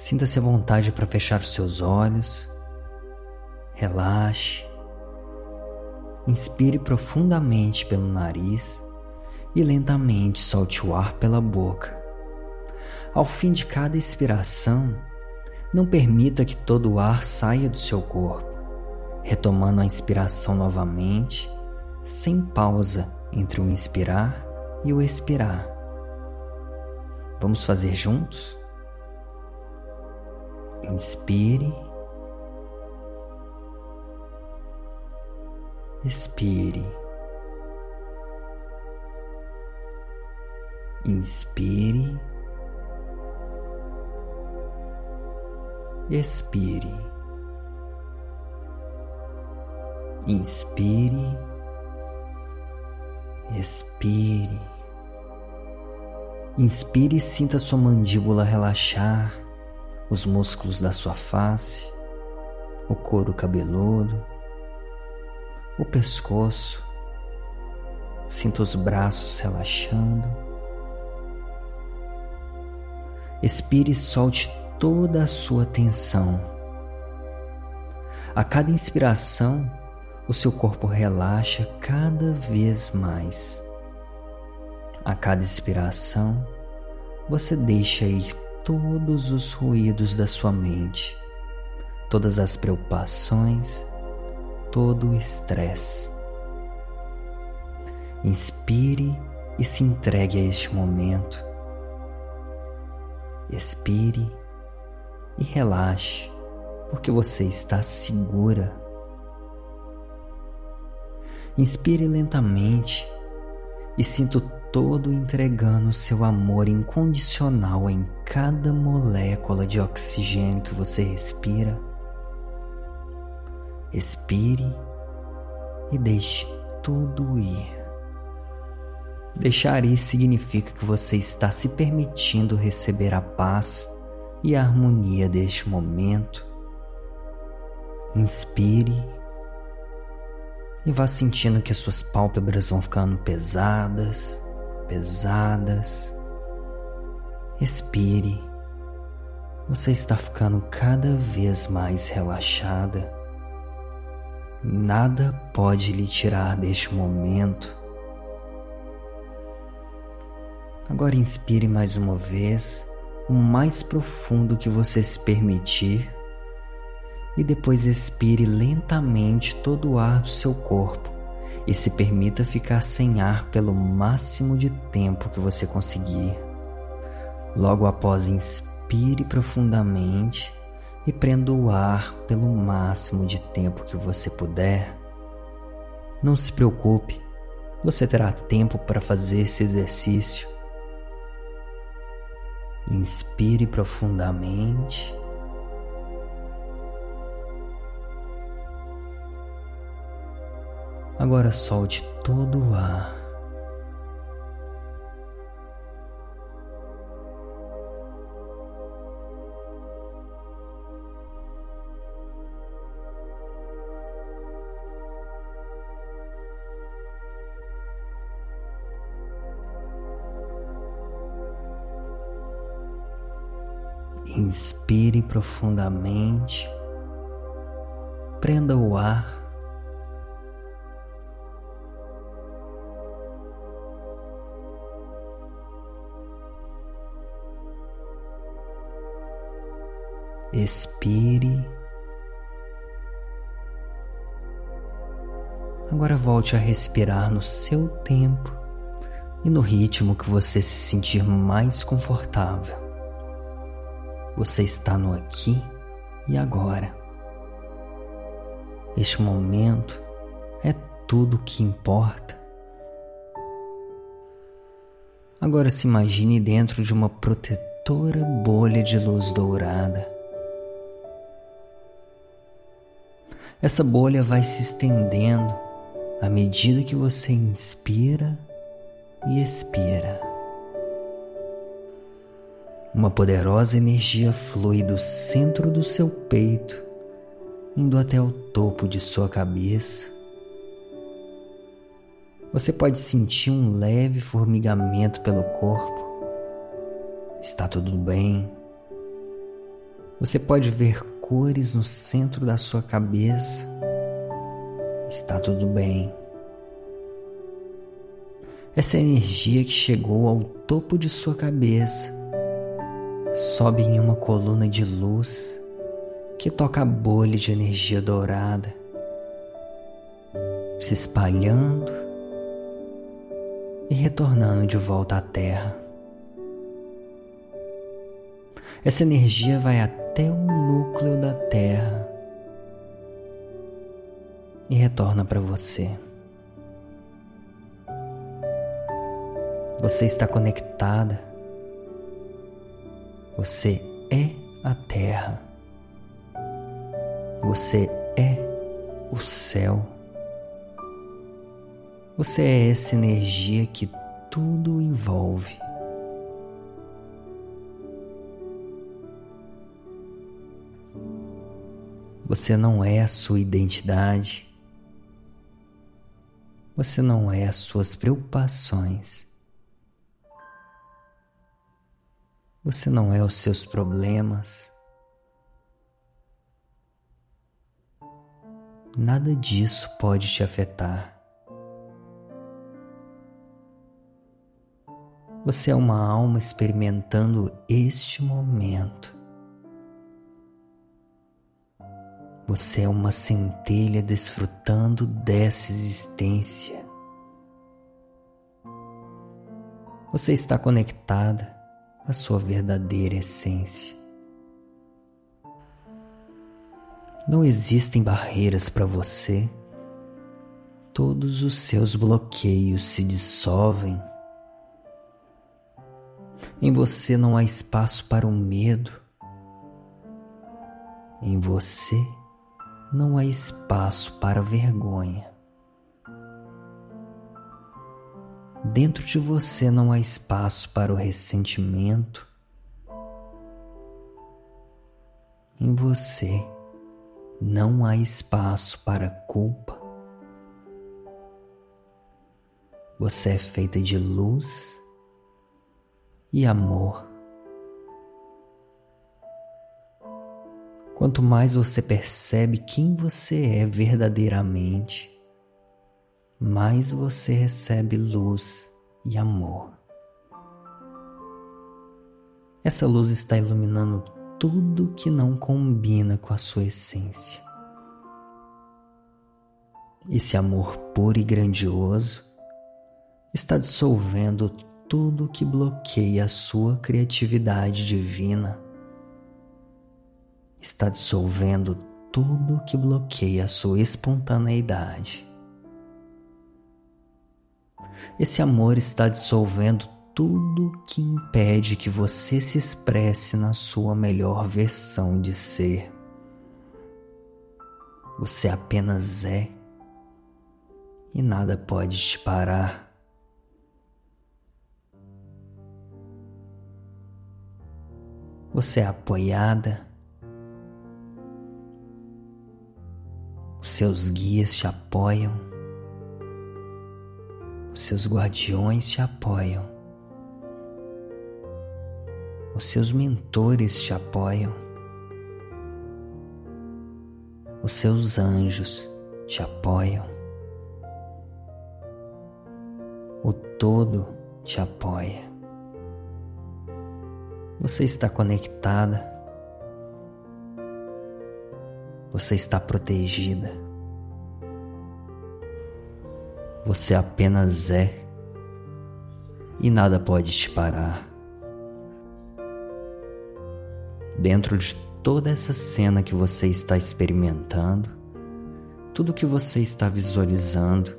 Sinta-se à vontade para fechar os seus olhos. Relaxe. Inspire profundamente pelo nariz e lentamente solte o ar pela boca. Ao fim de cada expiração, não permita que todo o ar saia do seu corpo, retomando a inspiração novamente, sem pausa entre o inspirar e o expirar. Vamos fazer juntos? Inspire. Expire. Inspire. Expire. Inspire. Expire. Inspire e sinta sua mandíbula relaxar, os músculos da sua face, o couro cabeludo, o pescoço. Sinta os braços relaxando. Expire e solte toda a sua tensão. A cada inspiração, o seu corpo relaxa cada vez mais. A cada expiração, você deixa ir todos os ruídos da sua mente, todas as preocupações, todo o estresse. Inspire e se entregue a este momento. Expire e relaxe, porque você está segura. Inspire lentamente e sinta todo entregando seu amor incondicional em cada molécula de oxigênio que você respira. Expire e deixe tudo ir. Deixar ir significa que você está se permitindo receber a paz e a harmonia deste momento. Inspire e vá sentindo que as suas pálpebras vão ficando pesadas, pesadas. Expire. Você está ficando cada vez mais relaxada. Nada pode lhe tirar deste momento. Agora inspire mais uma vez, o mais profundo que você se permitir, e depois expire lentamente todo o ar do seu corpo e se permita ficar sem ar pelo máximo de tempo que você conseguir. Logo após, inspire profundamente e prenda o ar pelo máximo de tempo que você puder. Não se preocupe, você terá tempo para fazer esse exercício. Inspire profundamente Agora solte todo o ar. Inspire profundamente, prenda o ar expire. Agora volte a respirar no seu tempo e no ritmo que você se sentir mais confortável. Você está no aqui e agora. Este momento é tudo o que importa. Agora se imagine dentro de uma protetora bolha de luz dourada Essa bolha vai se estendendo à medida que você inspira e expira. Uma poderosa energia flui do centro do seu peito, indo até o topo de sua cabeça. Você pode sentir um leve formigamento pelo corpo. Está tudo bem. Você pode ver cores no centro da sua cabeça. Está tudo bem. Essa energia que chegou ao topo de sua cabeça sobe em uma coluna de luz que toca a bolha de energia dourada, se espalhando e retornando de volta à Terra. Essa energia vai até o núcleo da Terra e retorna para você. Você está conectada. Você é a Terra. Você é o céu. Você é essa energia que tudo envolve. Você não é a sua identidade. Você não é as suas preocupações. Você não é os seus problemas. Nada disso pode te afetar. Você é uma alma experimentando este momento. Você é uma centelha desfrutando dessa existência. Você está conectada à sua verdadeira essência. Não existem barreiras para você. Todos os seus bloqueios se dissolvem. Em você não há espaço para o medo. Em você não há espaço para vergonha. Dentro de você não há espaço para o ressentimento. Em você não há espaço para culpa. Você é feita de luz e amor. Quanto mais você percebe quem você é verdadeiramente, mais você recebe luz e amor. Essa luz está iluminando tudo que não combina com a sua essência. Esse amor puro e grandioso está dissolvendo tudo que bloqueia a sua criatividade divina está dissolvendo tudo que bloqueia a sua espontaneidade. Esse amor está dissolvendo tudo que impede que você se expresse na sua melhor versão de ser. Você apenas é e nada pode te parar. Você é apoiada Os seus guias te apoiam, os seus guardiões te apoiam, os seus mentores te apoiam, os seus anjos te apoiam, o todo te apoia. Você está conectada você está protegida. Você apenas é e nada pode te parar. Dentro de toda essa cena que você está experimentando, tudo que você está visualizando,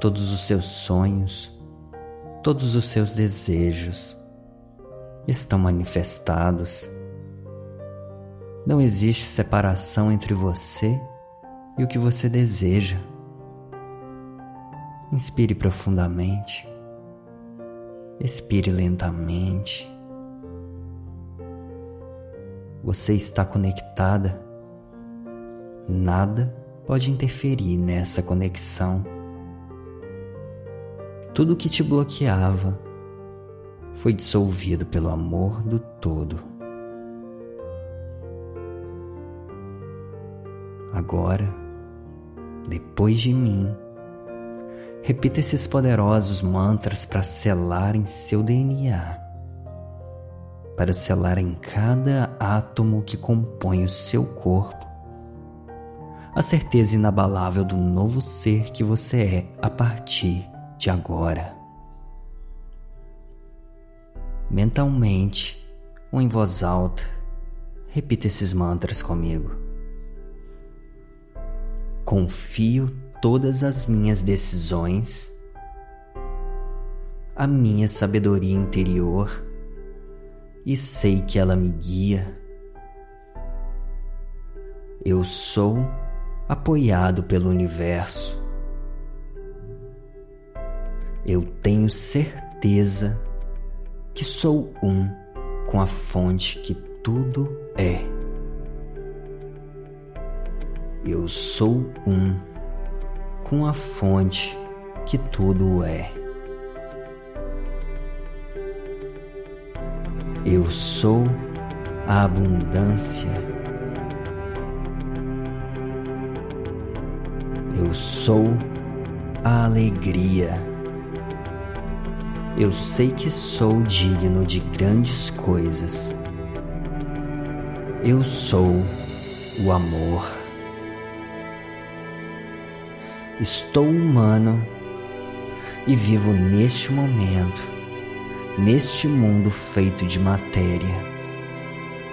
todos os seus sonhos, todos os seus desejos estão manifestados não existe separação entre você e o que você deseja. Inspire profundamente. Expire lentamente. Você está conectada. Nada pode interferir nessa conexão. Tudo que te bloqueava foi dissolvido pelo amor do todo. Agora, depois de mim, repita esses poderosos mantras para selar em seu DNA, para selar em cada átomo que compõe o seu corpo a certeza inabalável do novo ser que você é a partir de agora. Mentalmente ou em voz alta, repita esses mantras comigo. Confio todas as minhas decisões, a minha sabedoria interior e sei que ela me guia. Eu sou apoiado pelo universo. Eu tenho certeza que sou um com a fonte que tudo é. Eu sou um com a fonte que tudo é. Eu sou a abundância Eu sou a alegria. Eu sei que sou digno de grandes coisas. Eu sou o amor. Estou humano e vivo neste momento, neste mundo feito de matéria,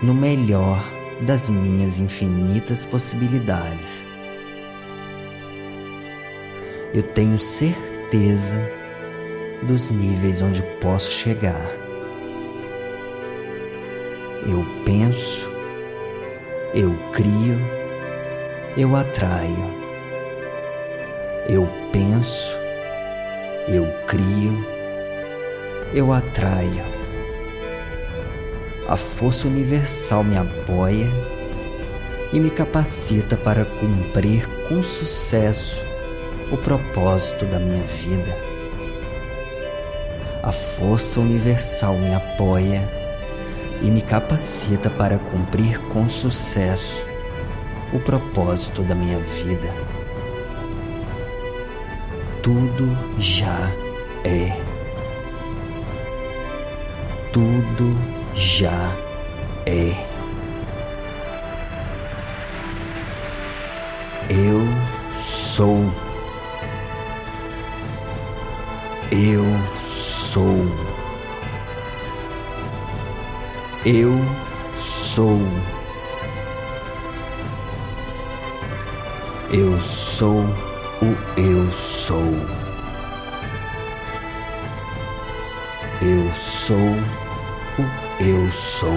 no melhor das minhas infinitas possibilidades eu tenho certeza dos níveis onde posso chegar. Eu penso, eu crio, eu atraio. Eu penso, eu crio, eu atraio. A força universal me apoia e me capacita para cumprir com sucesso o propósito da minha vida. A força universal me apoia e me capacita para cumprir com sucesso o propósito da minha vida. Tudo já é. Tudo já é. Eu sou. Eu sou. Eu sou. Eu sou o eu sou. Eu sou o eu sou.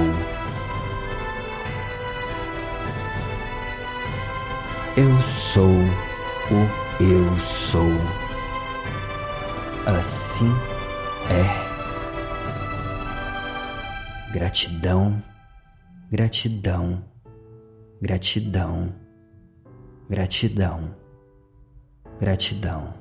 Eu sou o eu sou. Assim é. Gratidão, gratidão, gratidão, gratidão, gratidão.